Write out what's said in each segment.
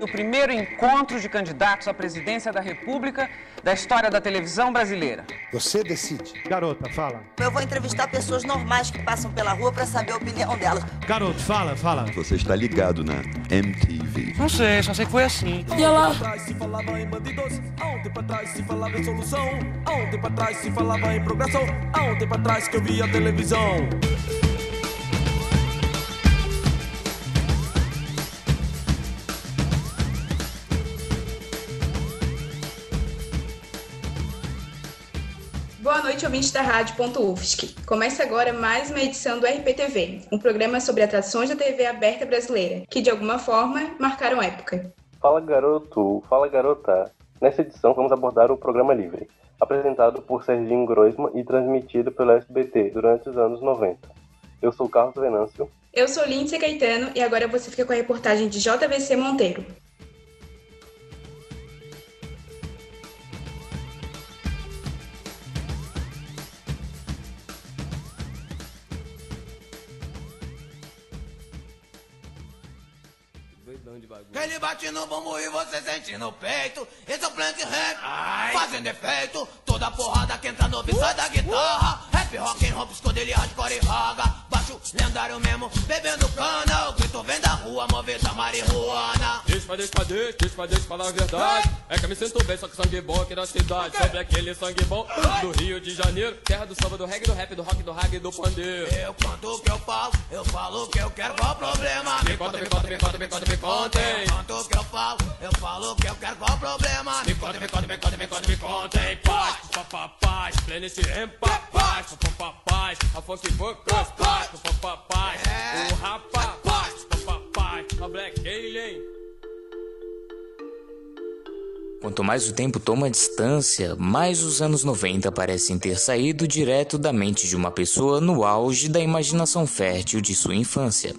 O primeiro encontro de candidatos à presidência da República da história da televisão brasileira. Você decide. Garota, fala. Eu vou entrevistar pessoas normais que passam pela rua para saber a opinião delas. Garoto, fala, fala. Você está ligado na MTV. Não sei, só sei que foi assim. E ela? se falava em bandidos, há um tempo atrás se falava em solução, há um tempo atrás se falava em progressão, há um tempo atrás que eu via televisão. Noite, ouvintes da Rádio.UFSC. Começa agora mais uma edição do RPTV, um programa sobre atrações da TV aberta brasileira, que de alguma forma marcaram época. Fala garoto, fala garota. Nessa edição vamos abordar o Programa Livre, apresentado por Serginho Groisman e transmitido pelo SBT durante os anos 90. Eu sou Carlos Venâncio. Eu sou Lindsay Caetano e agora você fica com a reportagem de JVC Monteiro. Ele bate no bumbum e você sente no peito. Esse é o Plank Rap, fazendo efeito. Toda porrada que entra no beat sai da guitarra. Rap, rock and roll, escondelho, hardcore e raga. Baixo lendário mesmo, bebendo cana. O grito vem da rua, movida marihuana. Deixa pra deixa pra deixa, deixa pra deixa falar a verdade. É que eu me sinto bem, só que sangue bom aqui na cidade. Sobre aquele sangue bom do Rio de Janeiro. Terra do samba, do reggae, do rap, do rock, do rag e do pandeiro. Eu canto o que eu falo, eu falo o que eu quero, qual o problema? Me conta, me conta, me conta, me conta, me conta. Eu canto o que eu falo, eu falo o que eu quero, qual o problema? Me conta, me conta, me conta, me conta, me conta. Paz, papá, paz, Planet em paz, papá, paz, paz, papá, paz, o Rapa, paz, papá, paz, a Black Alien. Quanto mais o tempo toma distância, mais os anos 90 parecem ter saído direto da mente de uma pessoa no auge da imaginação fértil de sua infância.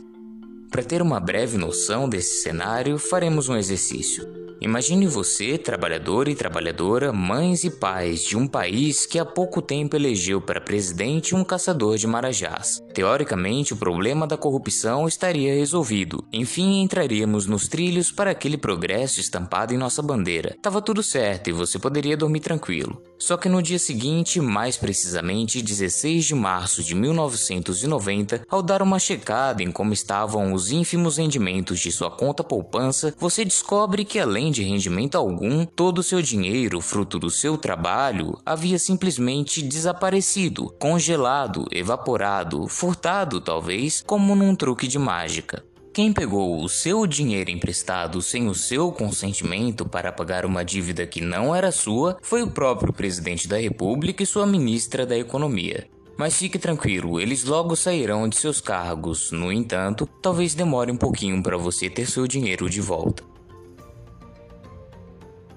Para ter uma breve noção desse cenário, faremos um exercício. Imagine você, trabalhador e trabalhadora, mães e pais de um país que há pouco tempo elegeu para presidente um caçador de marajás. Teoricamente, o problema da corrupção estaria resolvido. Enfim, entraríamos nos trilhos para aquele progresso estampado em nossa bandeira. Tava tudo certo e você poderia dormir tranquilo. Só que no dia seguinte, mais precisamente 16 de março de 1990, ao dar uma checada em como estavam os ínfimos rendimentos de sua conta poupança, você descobre que além de rendimento algum, todo o seu dinheiro, fruto do seu trabalho, havia simplesmente desaparecido, congelado, evaporado, furtado talvez, como num truque de mágica. Quem pegou o seu dinheiro emprestado sem o seu consentimento para pagar uma dívida que não era sua foi o próprio presidente da República e sua ministra da Economia. Mas fique tranquilo, eles logo sairão de seus cargos. No entanto, talvez demore um pouquinho para você ter seu dinheiro de volta.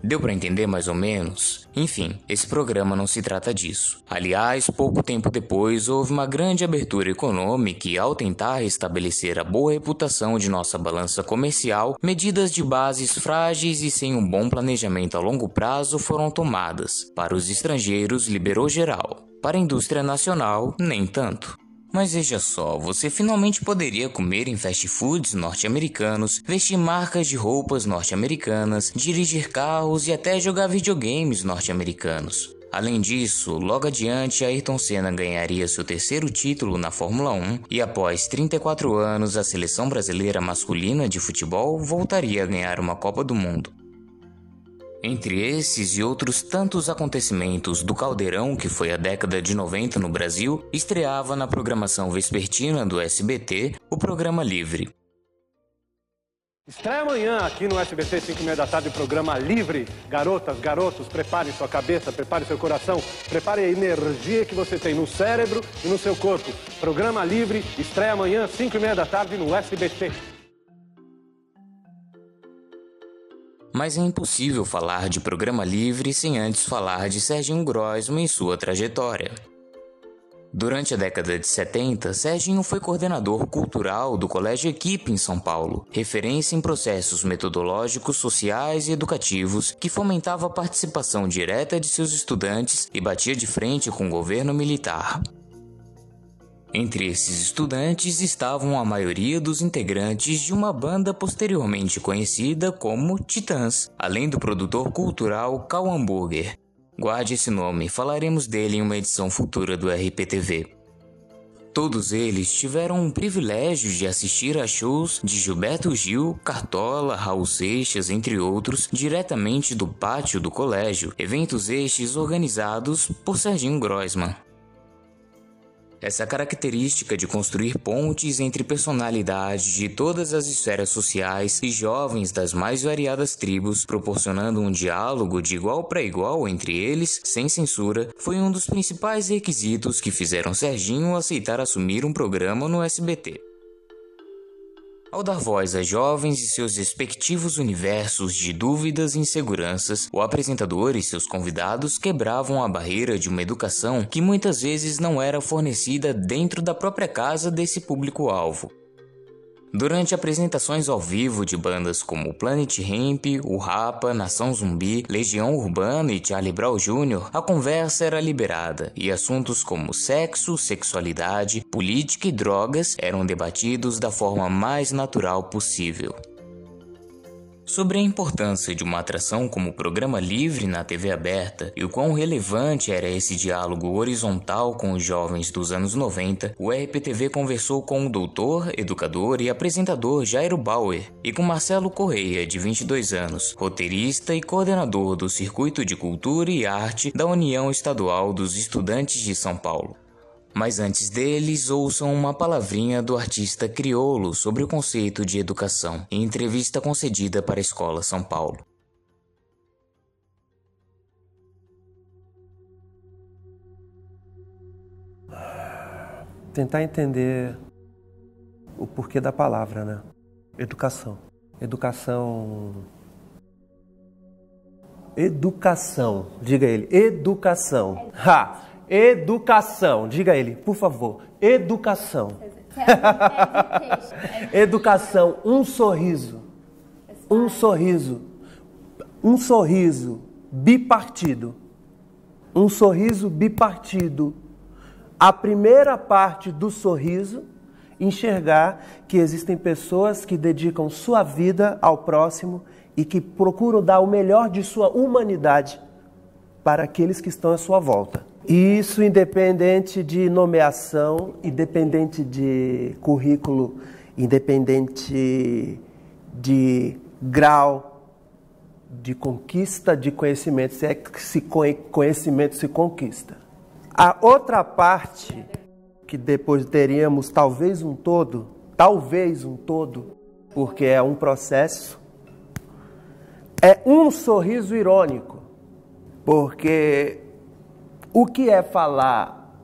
Deu para entender mais ou menos? Enfim, esse programa não se trata disso. Aliás, pouco tempo depois houve uma grande abertura econômica e, ao tentar restabelecer a boa reputação de nossa balança comercial, medidas de bases frágeis e sem um bom planejamento a longo prazo foram tomadas. Para os estrangeiros, liberou geral. Para a indústria nacional, nem tanto. Mas veja só, você finalmente poderia comer em fast foods norte-americanos, vestir marcas de roupas norte-americanas, dirigir carros e até jogar videogames norte-americanos. Além disso, logo adiante Ayrton Senna ganharia seu terceiro título na Fórmula 1 e após 34 anos a seleção brasileira masculina de futebol voltaria a ganhar uma Copa do Mundo. Entre esses e outros tantos acontecimentos do caldeirão que foi a década de 90 no Brasil, estreava na programação vespertina do SBT o programa Livre. Estreia amanhã aqui no SBT 5 e meia da tarde o programa Livre. Garotas, garotos, preparem sua cabeça, preparem seu coração, preparem a energia que você tem no cérebro e no seu corpo. Programa Livre, estreia amanhã, 5 e meia da tarde no SBT. Mas é impossível falar de programa livre sem antes falar de Serginho Groisman e sua trajetória. Durante a década de 70, Serginho foi coordenador cultural do Colégio Equipe em São Paulo, referência em processos metodológicos, sociais e educativos que fomentava a participação direta de seus estudantes e batia de frente com o governo militar. Entre esses estudantes estavam a maioria dos integrantes de uma banda posteriormente conhecida como Titãs, além do produtor cultural Cal Hamburger. Guarde esse nome, falaremos dele em uma edição futura do RPTV. Todos eles tiveram o privilégio de assistir a shows de Gilberto Gil, Cartola, Raul Seixas, entre outros, diretamente do pátio do colégio, eventos estes organizados por Serginho Groisman. Essa característica de construir pontes entre personalidades de todas as esferas sociais e jovens das mais variadas tribos, proporcionando um diálogo de igual para igual entre eles, sem censura, foi um dos principais requisitos que fizeram Serginho aceitar assumir um programa no SBT. Ao dar voz a jovens e seus respectivos universos de dúvidas e inseguranças, o apresentador e seus convidados quebravam a barreira de uma educação que muitas vezes não era fornecida dentro da própria casa desse público-alvo. Durante apresentações ao vivo de bandas como Planet Hemp, o Rapa, Nação Zumbi, Legião Urbana e Charlie Brown Jr., a conversa era liberada e assuntos como sexo, sexualidade, política e drogas eram debatidos da forma mais natural possível. Sobre a importância de uma atração como programa livre na TV aberta e o quão relevante era esse diálogo horizontal com os jovens dos anos 90, o RPTV conversou com o doutor, educador e apresentador Jairo Bauer e com Marcelo Correia, de 22 anos, roteirista e coordenador do Circuito de Cultura e Arte da União Estadual dos Estudantes de São Paulo. Mas antes deles, ouçam uma palavrinha do artista crioulo sobre o conceito de educação, em entrevista concedida para a Escola São Paulo. Tentar entender o porquê da palavra, né? Educação. Educação. Educação. Diga ele. Educação. Ha! Educação. Diga ele, por favor. Educação. Educação. Um sorriso. Um sorriso. Um sorriso bipartido. Um sorriso bipartido. A primeira parte do sorriso, enxergar que existem pessoas que dedicam sua vida ao próximo e que procuram dar o melhor de sua humanidade para aqueles que estão à sua volta. Isso independente de nomeação, independente de currículo, independente de grau de conquista de conhecimento, se é que se conhecimento se conquista. A outra parte que depois teríamos talvez um todo, talvez um todo, porque é um processo, é um sorriso irônico, porque o que é falar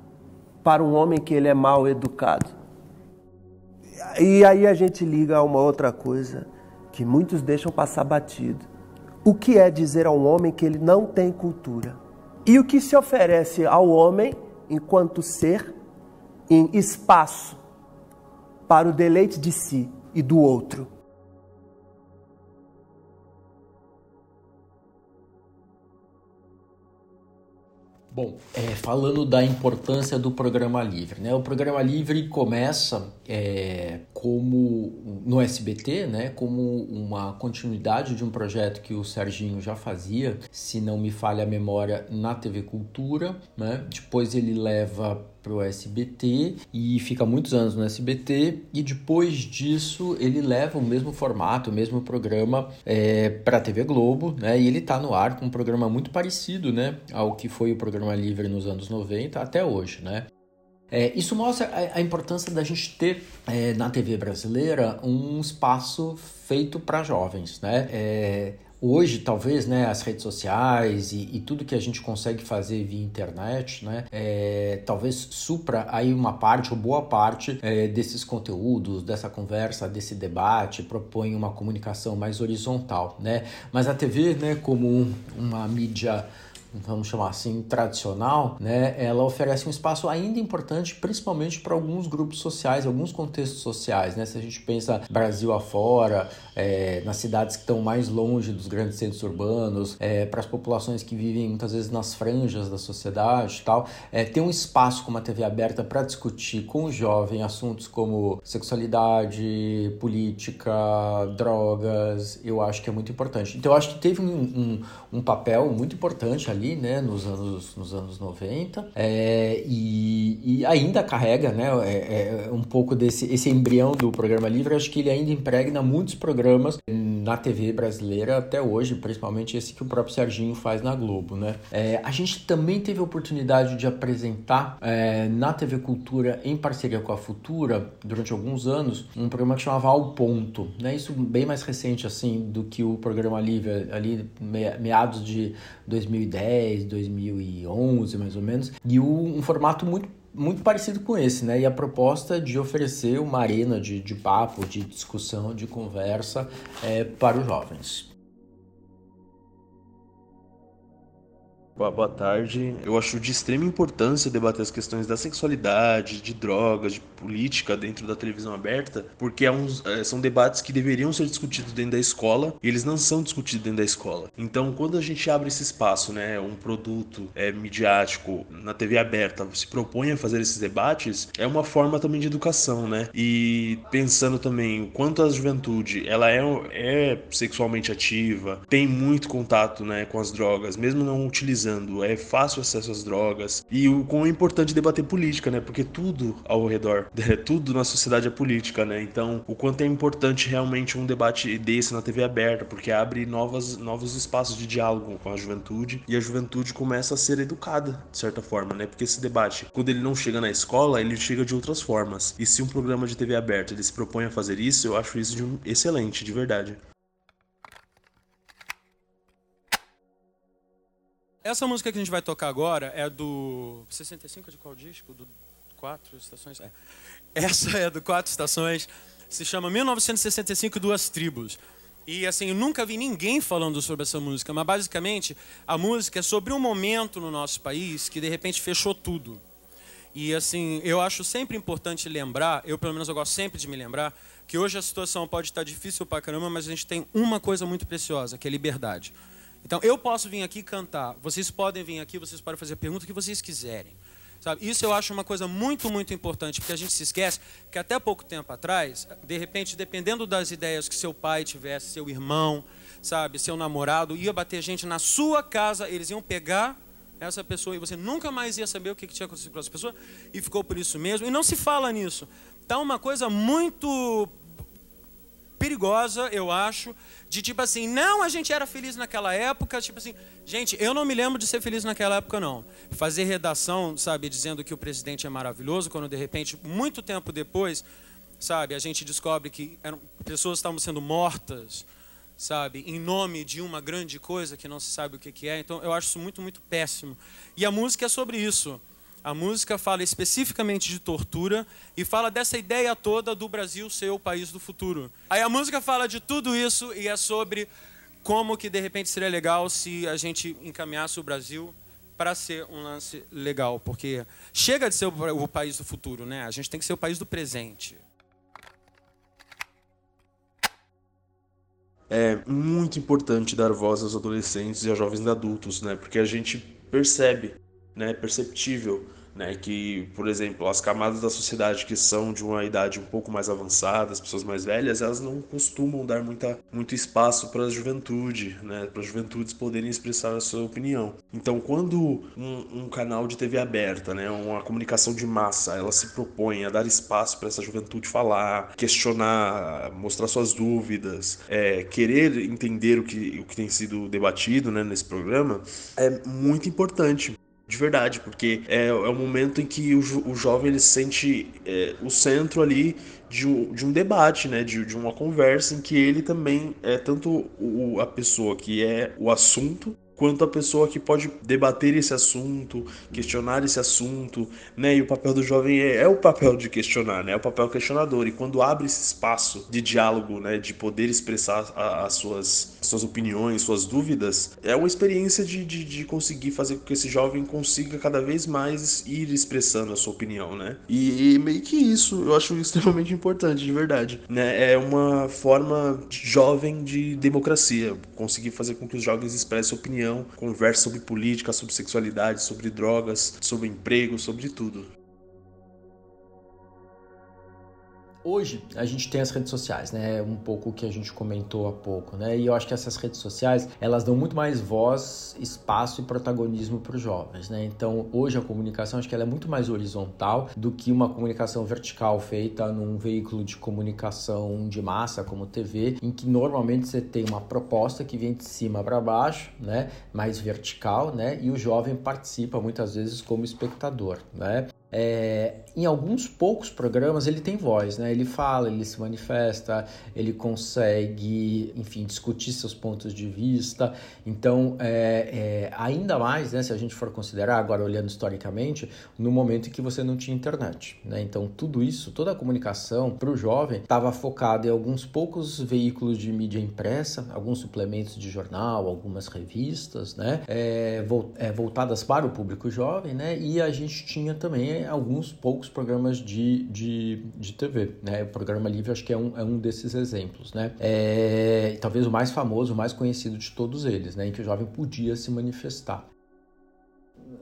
para um homem que ele é mal educado? E aí a gente liga a uma outra coisa que muitos deixam passar batido. O que é dizer a um homem que ele não tem cultura? E o que se oferece ao homem enquanto ser em espaço para o deleite de si e do outro? Bom, é, falando da importância do programa livre, né? O programa livre começa é, como no SBT, né? Como uma continuidade de um projeto que o Serginho já fazia, se não me falha a memória, na TV Cultura, né? Depois ele leva para o SBT e fica muitos anos no SBT e depois disso ele leva o mesmo formato, o mesmo programa é, para a TV Globo, né? E ele está no ar com um programa muito parecido, né, ao que foi o programa Livre nos anos 90 até hoje, né? É, isso mostra a, a, importância da gente ter é, na TV brasileira um espaço feito para jovens, né? É, Hoje, talvez, né, as redes sociais e, e, tudo que a gente consegue fazer via internet, né, é, talvez supra aí uma parte ou boa parte é, desses conteúdos, dessa conversa, desse debate, propõe uma comunicação mais horizontal, né? Mas a TV, né, como um, uma mídia vamos chamar assim, tradicional, né, ela oferece um espaço ainda importante, principalmente para alguns grupos sociais, alguns contextos sociais, né? Se a gente pensa Brasil afora, é, nas cidades que estão mais longe dos grandes centros urbanos, é, para as populações que vivem muitas vezes nas franjas da sociedade tal, é, ter um espaço como a TV aberta para discutir com o jovem assuntos como sexualidade, política, drogas, eu acho que é muito importante. Então, eu acho que teve um, um, um papel muito importante ali, né, nos anos, nos anos 90, é, e, e, ainda carrega, né, é, é, um pouco desse esse embrião do programa livre, acho que ele ainda impregna muitos programas na TV brasileira até hoje, principalmente esse que o próprio Serginho faz na Globo, né. É, a gente também teve a oportunidade de apresentar é, na TV Cultura, em parceria com a Futura, durante alguns anos, um programa que chamava Ao Ponto, né, isso bem mais recente, assim, do que o programa livre, ali meados de 2010, 2011, mais ou menos, e um formato muito muito parecido com esse, né? E a proposta de oferecer uma arena de, de papo, de discussão, de conversa é, para os jovens. Boa tarde. Eu acho de extrema importância debater as questões da sexualidade, de drogas, de política dentro da televisão aberta, porque é uns, é, são debates que deveriam ser discutidos dentro da escola e eles não são discutidos dentro da escola. Então, quando a gente abre esse espaço, né, um produto é, midiático na TV aberta se propõe a fazer esses debates, é uma forma também de educação, né? E pensando também o quanto a juventude ela é, é sexualmente ativa, tem muito contato, né, com as drogas, mesmo não utilizando é fácil acesso às drogas e o quão é importante debater política, né? Porque tudo ao redor, é, tudo na sociedade é política, né? Então, o quanto é importante realmente um debate desse na TV aberta, porque abre novas, novos espaços de diálogo com a juventude e a juventude começa a ser educada, de certa forma, né? Porque esse debate, quando ele não chega na escola, ele chega de outras formas. E se um programa de TV aberta ele se propõe a fazer isso, eu acho isso um excelente, de verdade. Essa música que a gente vai tocar agora é do 65 de qual disco? Do Quatro Estações? É. Essa é do Quatro Estações. Se chama 1965 Duas Tribos. E assim, eu nunca vi ninguém falando sobre essa música, mas basicamente a música é sobre um momento no nosso país que de repente fechou tudo. E assim, eu acho sempre importante lembrar, eu pelo menos eu gosto sempre de me lembrar, que hoje a situação pode estar difícil pra caramba, mas a gente tem uma coisa muito preciosa, que é liberdade. Então, eu posso vir aqui cantar, vocês podem vir aqui, vocês podem fazer a pergunta que vocês quiserem. Sabe? Isso eu acho uma coisa muito, muito importante, porque a gente se esquece que até pouco tempo atrás, de repente, dependendo das ideias que seu pai tivesse, seu irmão, sabe, seu namorado, ia bater gente na sua casa, eles iam pegar essa pessoa e você nunca mais ia saber o que tinha acontecido com essa pessoa e ficou por isso mesmo. E não se fala nisso. Tá uma coisa muito perigosa, eu acho, de tipo assim, não, a gente era feliz naquela época, tipo assim, gente, eu não me lembro de ser feliz naquela época não. Fazer redação, sabe, dizendo que o presidente é maravilhoso, quando de repente, muito tempo depois, sabe, a gente descobre que eram, pessoas estavam sendo mortas, sabe, em nome de uma grande coisa que não se sabe o que, que é. Então, eu acho isso muito, muito péssimo. E a música é sobre isso. A música fala especificamente de tortura e fala dessa ideia toda do Brasil ser o país do futuro. Aí a música fala de tudo isso e é sobre como que de repente seria legal se a gente encaminhasse o Brasil para ser um lance legal, porque chega de ser o país do futuro, né? A gente tem que ser o país do presente. É muito importante dar voz aos adolescentes e aos jovens adultos, né? Porque a gente percebe né, perceptível né, que, por exemplo, as camadas da sociedade que são de uma idade um pouco mais avançada, as pessoas mais velhas, elas não costumam dar muita, muito espaço para a juventude, né, para as juventudes poderem expressar a sua opinião. Então, quando um, um, canal de TV aberta, né, uma comunicação de massa, ela se propõe a dar espaço para essa juventude falar, questionar, mostrar suas dúvidas, é, querer entender o que, o que tem sido debatido né, nesse programa, é muito importante de verdade, porque é, é o momento em que o, o jovem ele sente é, o centro ali de um, de um debate, né? De, de uma conversa em que ele também é tanto o, a pessoa que é o assunto, quanto a pessoa que pode debater esse assunto, questionar esse assunto, né? E o papel do jovem é, é o papel de questionar, né? É o papel questionador. E quando abre esse espaço de diálogo, né? De poder expressar as suas, suas opiniões, suas dúvidas, é uma experiência de, de, de, conseguir fazer com que esse jovem consiga cada vez mais ir expressando a sua opinião, né? E, e meio que isso eu acho extremamente importante, de verdade, né? É uma forma jovem de democracia, conseguir fazer com que os jovens expressem opinião opinião, conversa sobre política, sobre sexualidade, sobre drogas, sobre emprego, sobre tudo. Hoje a gente tem as redes sociais, né? Um pouco o que a gente comentou há pouco, né? E eu acho que essas redes sociais elas dão muito mais voz, espaço e protagonismo para os jovens, né? Então hoje a comunicação acho que ela é muito mais horizontal do que uma comunicação vertical feita num veículo de comunicação de massa como TV, em que normalmente você tem uma proposta que vem de cima para baixo, né? Mais vertical, né? E o jovem participa muitas vezes como espectador, né? É, em alguns poucos programas ele tem voz, né? Ele fala, ele se manifesta, ele consegue, enfim, discutir seus pontos de vista. Então, é, é, ainda mais, né? Se a gente for considerar agora olhando historicamente, no momento em que você não tinha internet, né? Então, tudo isso, toda a comunicação para o jovem estava focada em alguns poucos veículos de mídia impressa, alguns suplementos de jornal, algumas revistas, né? É, é, voltadas para o público jovem, né? E a gente tinha também alguns poucos programas de, de, de TV, né? O programa livre acho que é um, é um desses exemplos, né? É, talvez o mais famoso, o mais conhecido de todos eles, né? Em que o jovem podia se manifestar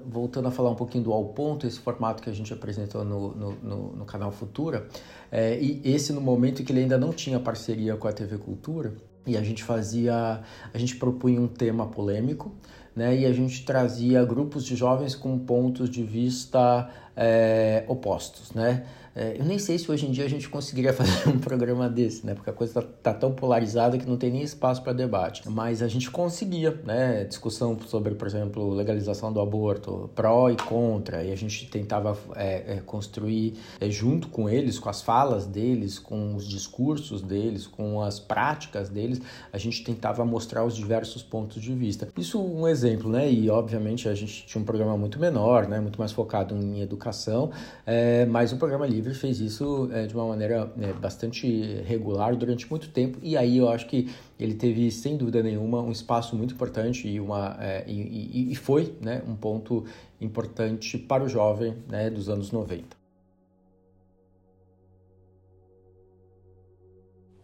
voltando a falar um pouquinho do Ao Ponto, esse formato que a gente apresentou no, no, no, no canal Futura, é, e esse no momento em que ele ainda não tinha parceria com a TV Cultura, e a gente fazia, a gente propunha um tema polêmico, né, e a gente trazia grupos de jovens com pontos de vista é, opostos, né? É, eu nem sei se hoje em dia a gente conseguiria fazer um programa desse, né? Porque a coisa tá, tá tão polarizada que não tem nem espaço para debate. Mas a gente conseguia, né? Discussão sobre, por exemplo, legalização do aborto, pró e contra. E a gente tentava é, é, construir é, junto com eles, com as falas deles, com os discursos deles, com as práticas deles, a gente tentava mostrar os diversos pontos de vista. Isso um exemplo, né? E obviamente a gente tinha um programa muito menor, né? Muito mais focado em educação, é, mas o programa livre Livre fez isso é, de uma maneira é, bastante regular durante muito tempo e aí eu acho que ele teve sem dúvida nenhuma um espaço muito importante e uma é, e, e, foi né, um ponto importante para o jovem né, dos anos 90.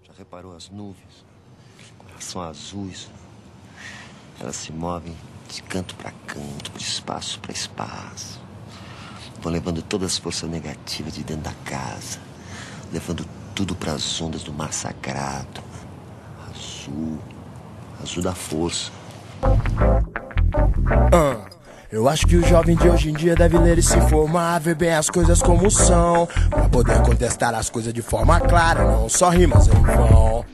Já reparou as nuvens? São azuis. Elas se movem de canto para canto, de espaço para espaço. Vão levando todas as forças negativas de dentro da casa, levando tudo para as ondas do mar sagrado. Azul, azul da força. Uh, eu acho que o jovem de hoje em dia deve ler e se informar, ver bem as coisas como são, para poder contestar as coisas de forma clara, não só rimas em vão.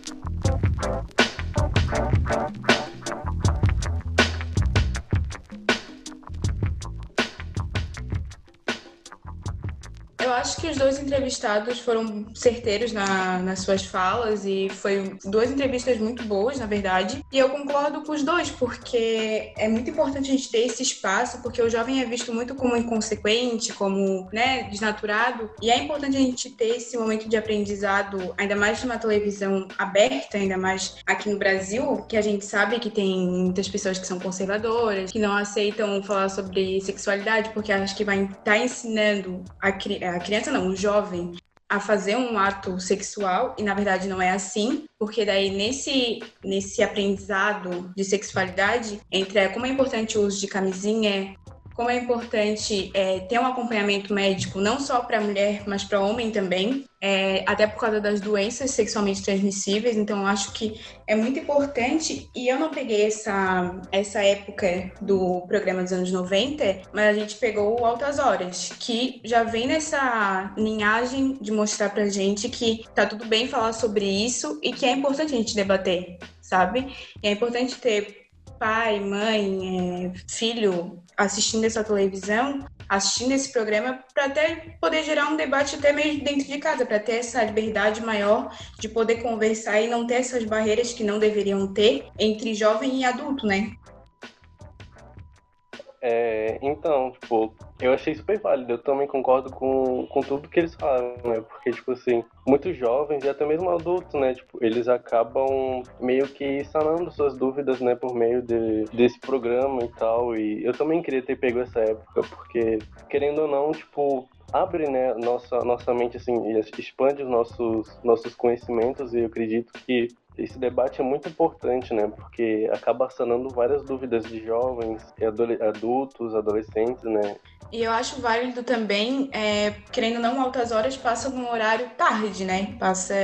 Os dois entrevistados foram certeiros na, nas suas falas e foi duas entrevistas muito boas, na verdade. E eu concordo com os dois, porque é muito importante a gente ter esse espaço, porque o jovem é visto muito como inconsequente, como né, desnaturado. E é importante a gente ter esse momento de aprendizado, ainda mais numa televisão aberta, ainda mais aqui no Brasil, que a gente sabe que tem muitas pessoas que são conservadoras, que não aceitam falar sobre sexualidade, porque acham que vai estar tá ensinando a, a criança não, um jovem a fazer um ato sexual e na verdade não é assim, porque daí nesse nesse aprendizado de sexualidade entra como é importante o uso de camisinha, como é importante é, ter um acompanhamento médico não só para mulher, mas para homem também, é, até por causa das doenças sexualmente transmissíveis. Então, acho que é muito importante. E eu não peguei essa, essa época do programa dos anos 90, mas a gente pegou o Altas Horas, que já vem nessa linhagem de mostrar pra gente que tá tudo bem falar sobre isso e que é importante a gente debater, sabe? E é importante ter pai, mãe, é, filho assistindo essa televisão, assistindo esse programa, para até poder gerar um debate até mesmo dentro de casa, para ter essa liberdade maior de poder conversar e não ter essas barreiras que não deveriam ter entre jovem e adulto, né? É, então, tipo, eu achei super válido. Eu também concordo com, com tudo que eles falaram, né? Porque, tipo assim, muitos jovens e até mesmo adultos, né? Tipo, eles acabam meio que sanando suas dúvidas, né? Por meio de, desse programa e tal. E eu também queria ter pego essa época, porque, querendo ou não, tipo, abre né, nossa, nossa mente, assim, expande os nossos, nossos conhecimentos e eu acredito que esse debate é muito importante, né? Porque acaba sanando várias dúvidas de jovens, adultos, adolescentes, né? E eu acho válido também, é, querendo não, altas horas passa num horário tarde, né? Passa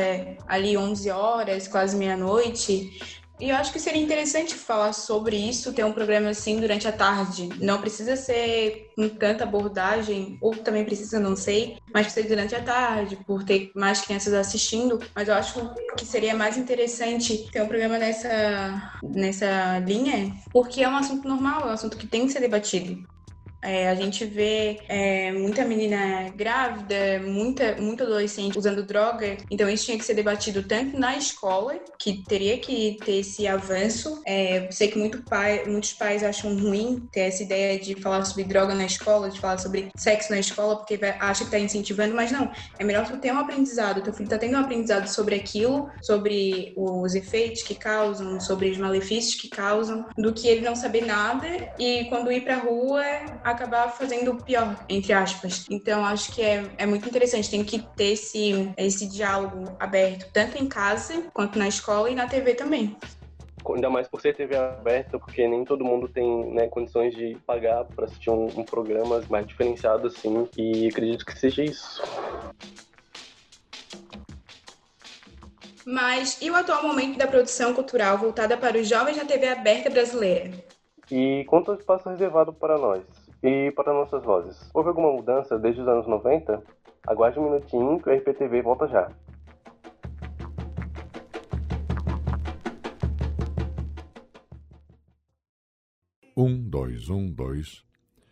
ali 11 horas, quase meia-noite. E eu acho que seria interessante falar sobre isso, ter um programa assim durante a tarde. Não precisa ser com tanta abordagem, ou também precisa, não sei, mas precisa durante a tarde, por ter mais crianças assistindo. Mas eu acho que seria mais interessante ter um programa nessa, nessa linha, porque é um assunto normal, é um assunto que tem que ser debatido. É, a gente vê é, muita menina grávida, muita, muito adolescente usando droga. Então isso tinha que ser debatido tanto na escola, que teria que ter esse avanço. É, sei que muito pai, muitos pais acham ruim ter essa ideia de falar sobre droga na escola, de falar sobre sexo na escola, porque acha que está incentivando, mas não. É melhor tu ter um aprendizado, teu filho está tendo um aprendizado sobre aquilo, sobre os efeitos que causam, sobre os malefícios que causam, do que ele não saber nada e quando ir pra rua acabar fazendo o pior, entre aspas. Então, acho que é, é muito interessante. Tem que ter esse, esse diálogo aberto, tanto em casa, quanto na escola e na TV também ainda mais por ser TV aberta, porque nem todo mundo tem né, condições de pagar para assistir um, um, programa mais diferenciado assim, e acredito que seja isso. Mas e o atual momento da produção cultural voltada para os jovens na TV aberta brasileira? E quanto ao espaço reservado para nós? E para nossas vozes, houve alguma mudança desde os anos 90? Aguarde um minutinho que o RPTV volta já. Um, dois, um, dois.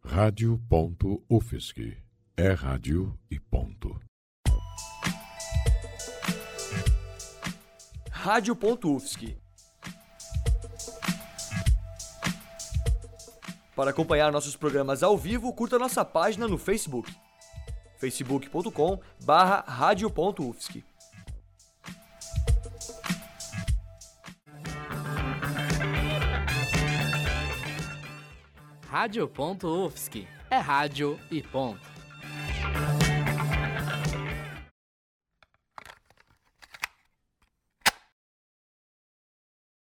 Rádio ponto UFSC. É rádio e ponto. Rádio ponto UFSC. Para acompanhar nossos programas ao vivo, curta nossa página no Facebook. facebook.com barra radio.ufsc. Rádio.UFSC é rádio e ponto.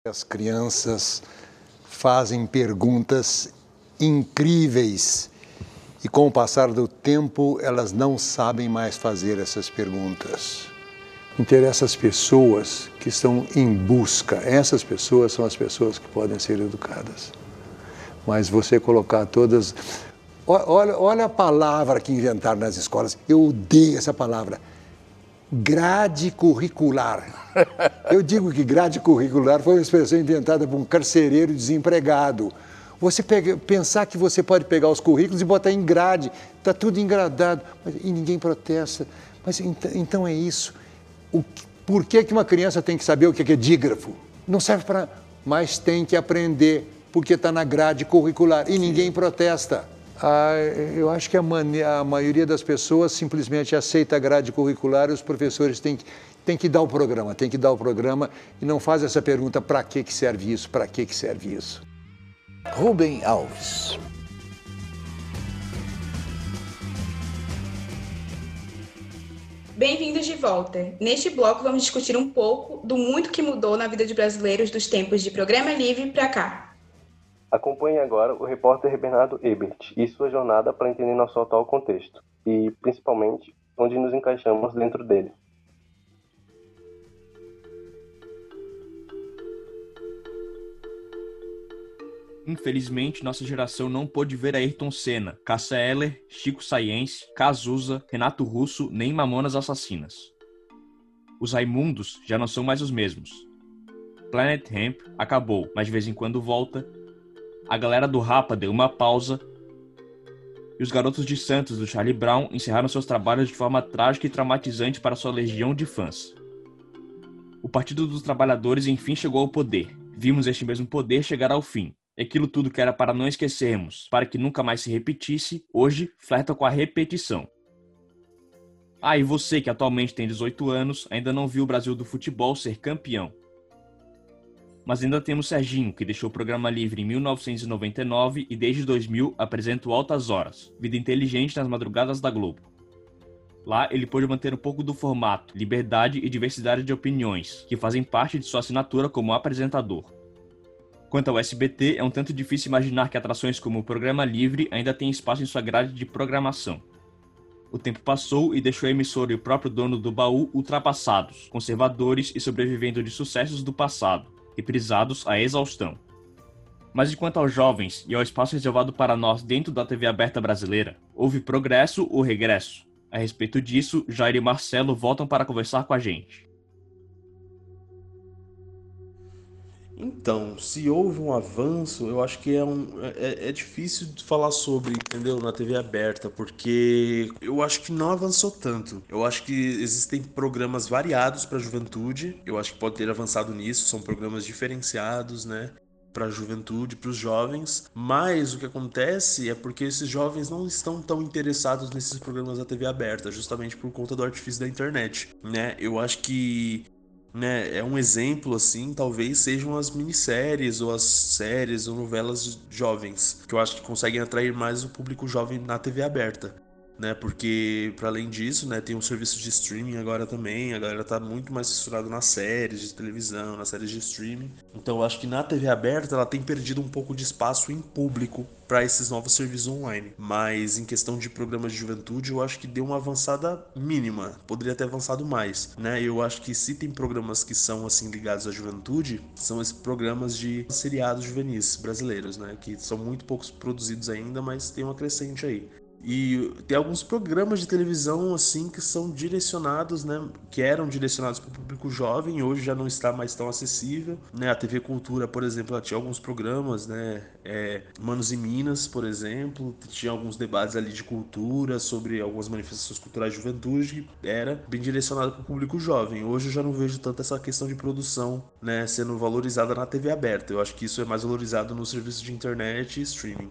As crianças fazem perguntas incríveis. E com o passar do tempo, elas não sabem mais fazer essas perguntas. Interessa as pessoas que estão em busca. Essas pessoas são as pessoas que podem ser educadas. Mas você colocar todas. Olha, olha a palavra que inventaram nas escolas. Eu odeio essa palavra. Grade curricular. Eu digo que grade curricular foi uma expressão inventada por um carcereiro desempregado você pega, pensar que você pode pegar os currículos e botar em grade, está tudo engradado, mas, e ninguém protesta. Mas então é isso. O, por que, que uma criança tem que saber o que é dígrafo? Não serve para. Mas tem que aprender, porque está na grade curricular e ninguém protesta. Ah, eu acho que a, a, maioria das pessoas simplesmente aceita a grade curricular e os professores têm que, têm que dar o programa, têm que dar o programa e não faz essa pergunta: para que, que serve isso, para que, que serve isso. Rubem Alves. Bem-vindos de volta. Neste bloco vamos discutir um pouco do muito que mudou na vida de brasileiros dos tempos de programa livre para cá. Acompanhe agora o repórter Bernardo Ebert e sua jornada para entender nosso atual contexto e, principalmente, onde nos encaixamos dentro dele. Infelizmente, nossa geração não pôde ver Ayrton Senna, Cássia Eller, Chico Science, Cazuza, Renato Russo nem Mamonas Assassinas. Os Raimundos já não são mais os mesmos. Planet Hemp acabou, mas de vez em quando volta. A galera do Rapa deu uma pausa. E os garotos de Santos do Charlie Brown encerraram seus trabalhos de forma trágica e traumatizante para sua legião de fãs. O Partido dos Trabalhadores enfim chegou ao poder. Vimos este mesmo poder chegar ao fim aquilo tudo que era para não esquecermos, para que nunca mais se repetisse, hoje flerta com a repetição. Ah, e você que atualmente tem 18 anos, ainda não viu o Brasil do futebol ser campeão. Mas ainda temos Serginho, que deixou o programa livre em 1999 e desde 2000 apresenta o Altas Horas, vida inteligente nas madrugadas da Globo. Lá ele pôde manter um pouco do formato, liberdade e diversidade de opiniões, que fazem parte de sua assinatura como apresentador. Quanto ao SBT, é um tanto difícil imaginar que atrações como o Programa Livre ainda têm espaço em sua grade de programação. O tempo passou e deixou a emissora e o próprio dono do baú ultrapassados, conservadores e sobrevivendo de sucessos do passado, reprisados à exaustão. Mas enquanto aos jovens e ao espaço reservado para nós dentro da TV aberta brasileira, houve progresso ou regresso? A respeito disso, Jair e Marcelo voltam para conversar com a gente. Então, se houve um avanço, eu acho que é, um, é, é difícil falar sobre, entendeu? Na TV aberta, porque eu acho que não avançou tanto. Eu acho que existem programas variados para a juventude, eu acho que pode ter avançado nisso, são programas diferenciados, né? para a juventude, para os jovens, mas o que acontece é porque esses jovens não estão tão interessados nesses programas da TV aberta, justamente por conta do artifício da internet, né? Eu acho que né, é um exemplo assim, talvez sejam as minisséries ou as séries ou novelas jovens, que eu acho que conseguem atrair mais o público jovem na TV aberta. Né, porque para além disso, né, tem um serviço de streaming agora também, a galera tá muito mais fissurada nas séries de televisão, nas séries de streaming. Então eu acho que na TV aberta ela tem perdido um pouco de espaço em público para esses novos serviços online. Mas em questão de programas de juventude, eu acho que deu uma avançada mínima. Poderia ter avançado mais, né? Eu acho que se tem programas que são assim ligados à juventude, são esses programas de seriados juvenis brasileiros, né? Que são muito poucos produzidos ainda, mas tem uma crescente aí. E tem alguns programas de televisão assim que são direcionados, né, que eram direcionados para o público jovem, hoje já não está mais tão acessível, né? A TV Cultura, por exemplo, ela tinha alguns programas, né, é, Manos e Minas, por exemplo, tinha alguns debates ali de cultura sobre algumas manifestações culturais de juventude, que era bem direcionado para o público jovem. Hoje eu já não vejo tanto essa questão de produção, né, sendo valorizada na TV aberta. Eu acho que isso é mais valorizado no serviço de internet e streaming.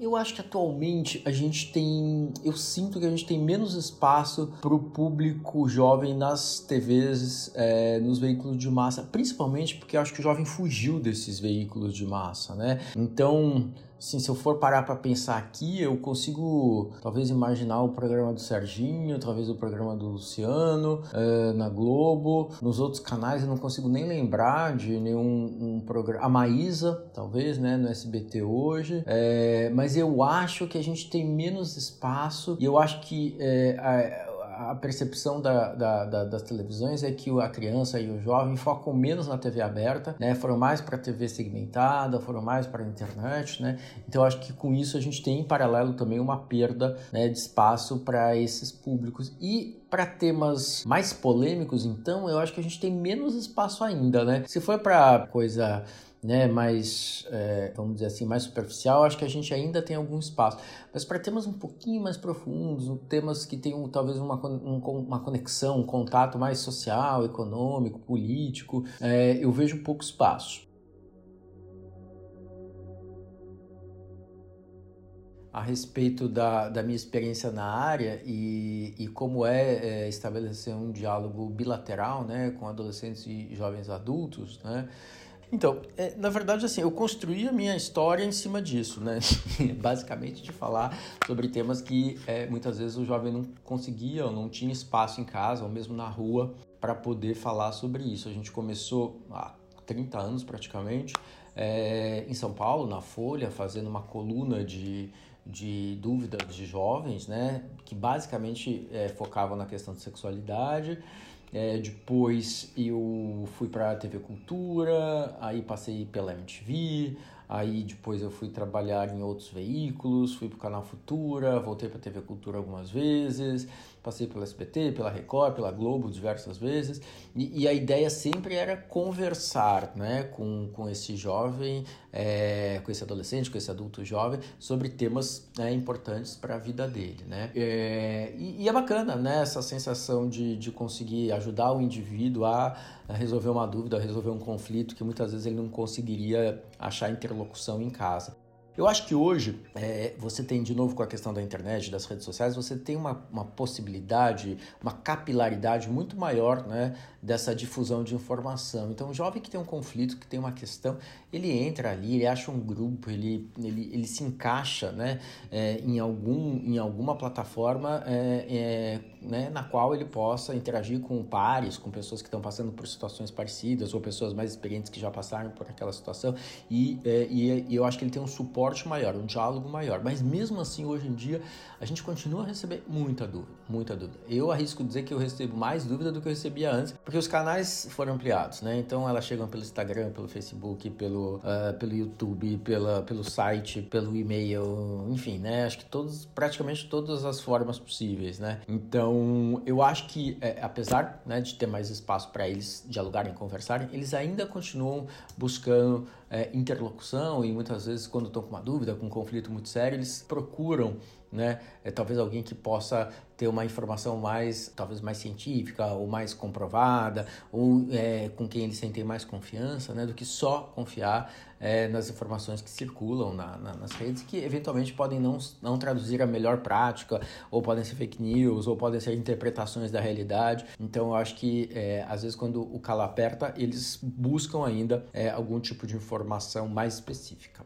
Eu acho que atualmente a gente tem. Eu sinto que a gente tem menos espaço para o público jovem nas TVs, é, nos veículos de massa, principalmente porque eu acho que o jovem fugiu desses veículos de massa, né? Então Assim, se eu for parar para pensar aqui, eu consigo talvez imaginar o programa do Serginho, talvez o programa do Luciano é, na Globo. Nos outros canais eu não consigo nem lembrar de nenhum um programa. A Maísa, talvez, né, no SBT hoje. É, mas eu acho que a gente tem menos espaço e eu acho que é, a, a percepção da, da, da, das televisões é que a criança e o jovem focam menos na TV aberta, né? Foram mais para a TV segmentada, foram mais para a internet, né? Então acho que com isso a gente tem em paralelo também uma perda né, de espaço para esses públicos e para temas mais polêmicos, então eu acho que a gente tem menos espaço ainda, né? Se for para coisa né, mais, é, vamos dizer assim, mais superficial, acho que a gente ainda tem algum espaço. Mas para temas um pouquinho mais profundos, temas que tenham talvez uma, um, uma conexão, um contato mais social, econômico, político, é, eu vejo pouco espaço. a respeito da, da minha experiência na área e, e como é, é estabelecer um diálogo bilateral né, com adolescentes e jovens adultos, né, então, é, na verdade, assim, eu construí a minha história em cima disso, né? Basicamente de falar sobre temas que é, muitas vezes o jovem não conseguia ou não tinha espaço em casa ou mesmo na rua para poder falar sobre isso. A gente começou há 30 anos praticamente é, em São Paulo, na Folha, fazendo uma coluna de, de dúvidas de jovens, né? Que basicamente é, focavam na questão de sexualidade. É, depois eu fui para a TV Cultura, aí passei pela MTV, aí depois eu fui trabalhar em outros veículos, fui para o Canal Futura, voltei para a TV Cultura algumas vezes, passei pela SBT, pela Record, pela Globo diversas vezes, e, e a ideia sempre era conversar né, com, com esse jovem, é, com esse adolescente, com esse adulto jovem, sobre temas né, importantes para a vida dele. Né? É, e, e, é bacana, né? Essa sensação de, de conseguir ajudar o indivíduo a, a resolver uma dúvida, a resolver um conflito que muitas vezes ele não conseguiria achar interlocução em casa. Eu acho que hoje é, você tem, de novo com a questão da internet, das redes sociais, você tem uma, uma possibilidade, uma capilaridade muito maior né, dessa difusão de informação. Então, o jovem que tem um conflito, que tem uma questão, ele entra ali, ele acha um grupo, ele, ele, ele se encaixa né, é, em, algum, em alguma plataforma é, é, né, na qual ele possa interagir com pares, com pessoas que estão passando por situações parecidas ou pessoas mais experientes que já passaram por aquela situação. E, é, e, e eu acho que ele tem um suporte maior, um diálogo maior. Mas mesmo assim, hoje em dia, a gente continua a receber muita dúvida, muita dúvida. Eu arrisco dizer que eu recebo mais dúvida do que eu recebia antes, porque os canais foram ampliados, né? Então elas chegam pelo Instagram, pelo Facebook, pelo uh, pelo YouTube, pela, pelo site, pelo e-mail, enfim, né? Acho que todos, praticamente todas as formas possíveis, né? Então, eu acho que, é, apesar né, de ter mais espaço para eles dialogarem, conversarem, eles ainda continuam buscando é, interlocução e muitas vezes, quando estão com uma dúvida, com um conflito muito sério, eles procuram né? É, talvez alguém que possa ter uma informação mais, talvez mais científica ou mais comprovada, ou é, com quem eles sentem mais confiança, né? Do que só confiar é, nas informações que circulam na, na, nas redes, que eventualmente podem não, não traduzir a melhor prática, ou podem ser fake news, ou podem ser interpretações da realidade. Então, eu acho que é, às vezes quando o calo aperta, eles buscam ainda é, algum tipo de informação mais específica.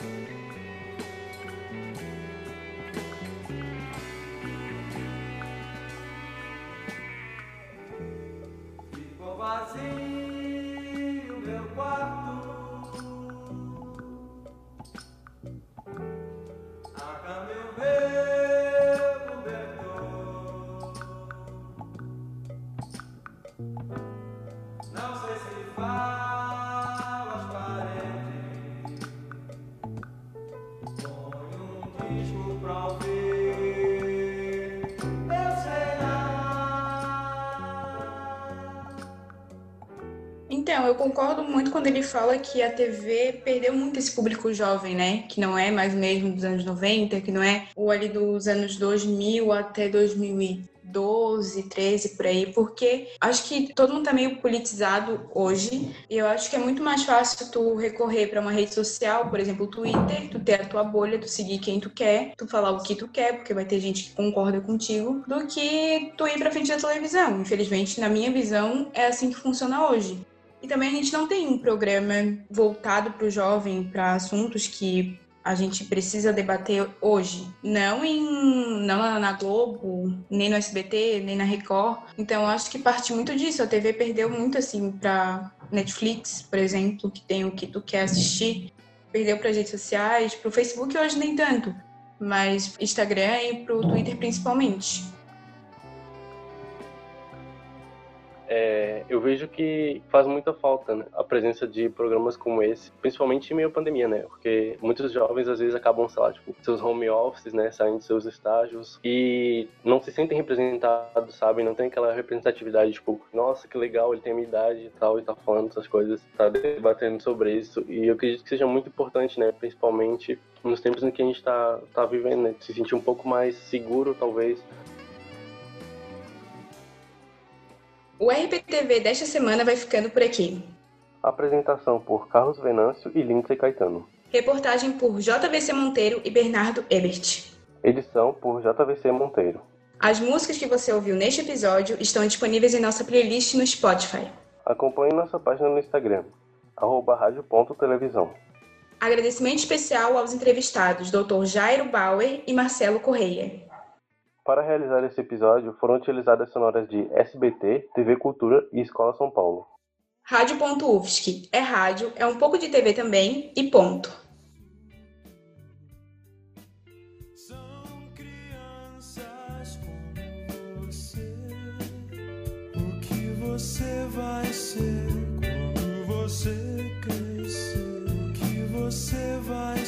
People buzzing. Concordo muito quando ele fala que a TV perdeu muito esse público jovem, né? Que não é mais mesmo dos anos 90, que não é o ali dos anos 2000 até 2012, 13 por aí, porque acho que todo mundo tá meio politizado hoje, e eu acho que é muito mais fácil tu recorrer para uma rede social, por exemplo, o Twitter, tu ter a tua bolha, tu seguir quem tu quer, tu falar o que tu quer, porque vai ter gente que concorda contigo, do que tu ir para frente da televisão. Infelizmente, na minha visão, é assim que funciona hoje. E também a gente não tem um programa voltado para o jovem, para assuntos que a gente precisa debater hoje. Não em não na Globo, nem no SBT, nem na Record. Então acho que parte muito disso. A TV perdeu muito assim para Netflix, por exemplo, que tem o que tu quer assistir. Perdeu para redes sociais, para o Facebook hoje nem tanto, mas Instagram e para o Twitter principalmente. É, eu vejo que faz muita falta né, a presença de programas como esse, principalmente em meio à pandemia, né? Porque muitos jovens às vezes acabam, sei lá, tipo, seus home offices, né, saindo de seus estágios e não se sentem representados, sabe? Não tem aquela representatividade, tipo, nossa, que legal, ele tem a minha idade e tal, e tá falando essas coisas, tá debatendo sobre isso. E eu acredito que seja muito importante, né, principalmente nos tempos em que a gente tá, tá vivendo, né? Se sentir um pouco mais seguro, talvez, O RPTV desta semana vai ficando por aqui. Apresentação por Carlos Venâncio e Lindsay Caetano. Reportagem por JVC Monteiro e Bernardo Ebert. Edição por JVC Monteiro. As músicas que você ouviu neste episódio estão disponíveis em nossa playlist no Spotify. Acompanhe nossa página no Instagram, arroba rádio.televisão. Agradecimento especial aos entrevistados Dr. Jairo Bauer e Marcelo Correia. Para realizar esse episódio, foram utilizadas sonoras de SBT, TV Cultura e Escola São Paulo. Rádio.UFSC é rádio, é um pouco de TV também e ponto. São crianças como você. O que você vai ser quando você crescer? O que você vai